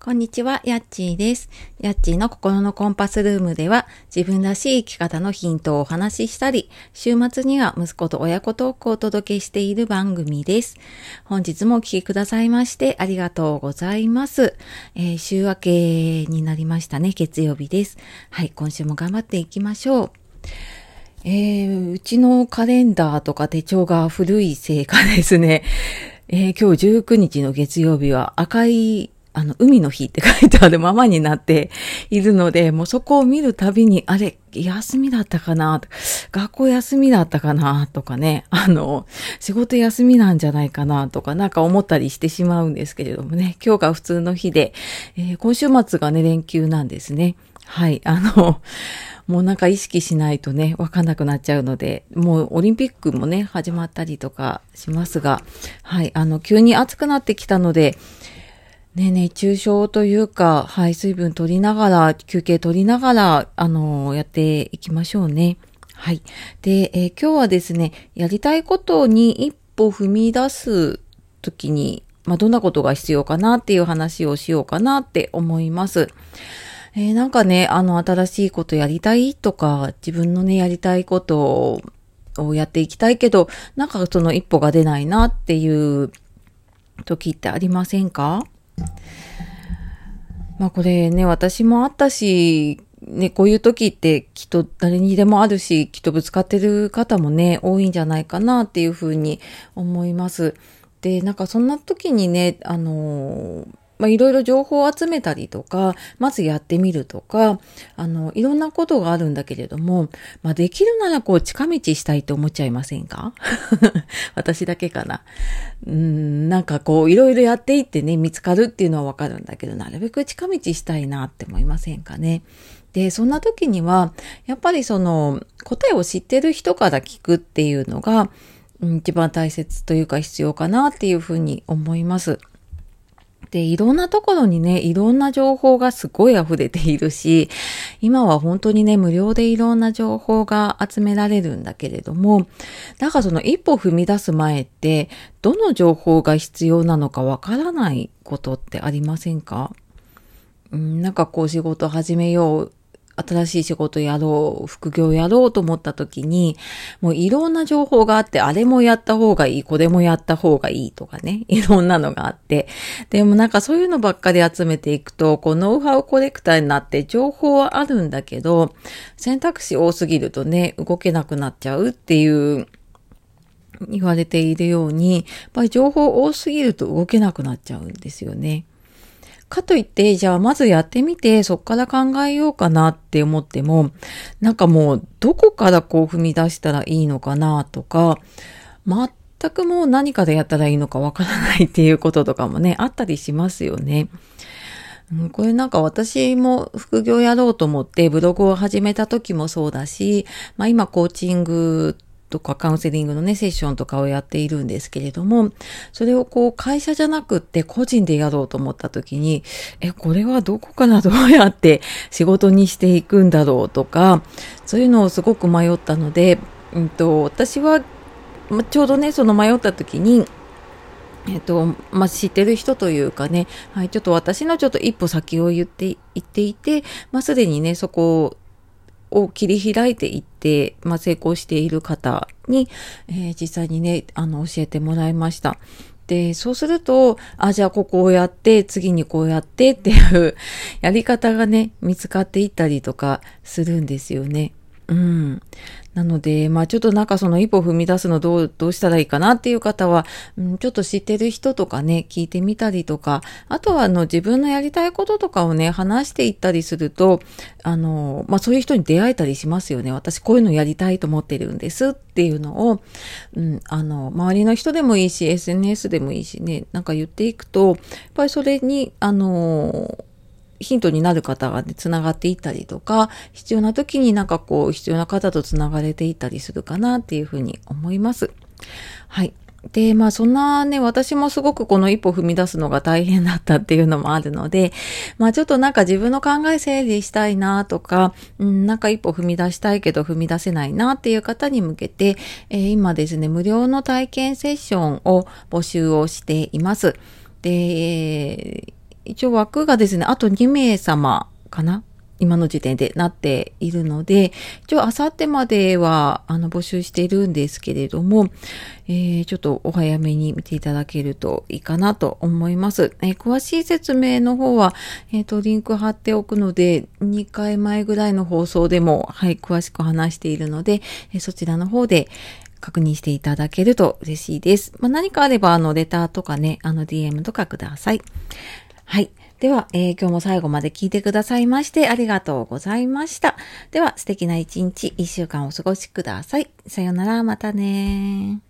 こんにちは、やっちーです。やっちーの心のコンパスルームでは、自分らしい生き方のヒントをお話ししたり、週末には息子と親子トークをお届けしている番組です。本日もお聞きくださいましてありがとうございます。えー週明けになりましたね、月曜日です。はい、今週も頑張っていきましょう。えーうちのカレンダーとか手帳が古いせいかですね、えー今日19日の月曜日は赤い、あの、海の日って書いてある ままになっているので、もうそこを見るたびに、あれ、休みだったかな学校休みだったかなとかね、あの、仕事休みなんじゃないかなとか、なんか思ったりしてしまうんですけれどもね、今日が普通の日で、えー今週末がね、連休なんですね。はい、あの、もうなんか意識しないとね、わかんなくなっちゃうので、もうオリンピックもね、始まったりとかしますが、はい、あの、急に暑くなってきたので、ね、熱中症というか、はい、水分取りながら、休憩取りながら、あの、やっていきましょうね。はい。で、えー今日はですね、やりたいことに一歩踏み出すときに、まあ、どんなことが必要かなっていう話をしようかなって思います。えーなんかね、あの、新しいことやりたいとか、自分のね、やりたいことをやっていきたいけど、なんかその一歩が出ないなっていう時ってありませんか？まあこれね、私もあったし、ね、こういう時ってきっと誰にでもあるし、きっとぶつかってる方もね、多いんじゃないかなっていうふうに思います。で、なんかそんな時にね、あのーまあ、いろいろ情報を集めたりとか、まずやってみるとか、あの、いろんなことがあるんだけれども、まあ、できるならこう、近道したいと思っちゃいませんか？私だけかな。うん、なんかこう、いろいろやっていってね、見つかるっていうのはわかるんだけど、なるべく近道したいなって思いませんかね？で、そんな時には、やっぱりその、答えを知ってる人から聞くっていうのが、一番大切というか必要かなっていうふうに思います。で、いろんなところにね、いろんな情報がすごい溢れているし、今は本当にね、無料でいろんな情報が集められるんだけれども、だからその一歩踏み出す前って、どの情報が必要なのかわからないことってありませんか、なんかこう仕事始めよう、新しい仕事やろう、副業やろうと思った時に、もういろんな情報があって、あれもやった方がいい、これもやった方がいいとかね、いろんなのがあって。でもなんかそういうのばっかり集めていくと、こうノウハウコレクターになって情報はあるんだけど、選択肢多すぎるとね、動けなくなっちゃうっていう、言われているように、やっぱり情報多すぎると動けなくなっちゃうんですよね。かといって、じゃあまずやってみて、そっから考えようかなって思っても、なんかもう、どこからこう踏み出したらいいのかなとか、全くもう何からやったらいいのかわからないっていうこととかもね、あったりしますよね。これなんか私も副業やろうと思ってブログを始めた時もそうだし、まあ今コーチングとかカウンセリングのね、セッションとかをやっているんですけれども、それをこう会社じゃなくって個人でやろうと思った時に、え、これはどこからどうやって仕事にしていくんだろうとか、そういうのをすごく迷ったので、うんと、私はまちょうどね、その迷った時に、えっと、まあ、知ってる人というかね、はい、ちょっと私のちょっと一歩先を言って、言っていて、まあ、すでにね、そこをを切り開いていって、まあ、成功している方に、えー実際にね、あの、教えてもらいました。で、そうすると、あ、じゃあここをやって、次にこうやってっていうやり方がね、見つかっていったりとかするんですよね。うん。なので、まあちょっとなんかその一歩踏み出すのどう、どうしたらいいかなっていう方は、うん、ちょっと知ってる人とかね、聞いてみたりとか、あとはあの自分のやりたいこととかをね、話していったりすると、あの、まあそういう人に出会えたりしますよね。私こういうのやりたいと思ってるんですっていうのを、うん、あの、周りの人でもいいし、SNS でもいいしね、なんか言っていくと、やっぱりそれに、あの、ヒントになる方がね、つながっていったりとか、必要な時になんかこう、必要な方とつながれていったりするかなっていうふうに思います。はい。で、まあそんなね、私もすごくこの一歩踏み出すのが大変だったっていうのもあるので、まあちょっとなんか自分の考え整理したいなとか、うん、なんか一歩踏み出したいけど踏み出せないなっていう方に向けて、えー今ですね、無料の体験セッションを募集をしています。で、一応枠がですね、あと2名様かな？今の時点でなっているので、一応、あさってまでは、あの、募集しているんですけれども、えー、ちょっとお早めに見ていただけるといいかなと思います。えー、詳しい説明の方は、えっ、ー、と、リンク貼っておくので、2回前ぐらいの放送でも、はい、詳しく話しているので、えそちらの方で、確認していただけると嬉しいです。まあ、何かあれば、あの、レターとかね、あの、DM とかください。はい。では、えー、今日も最後まで聞いてくださいましてありがとうございました。では、素敵な一日、一週間お過ごしください。さよなら、またね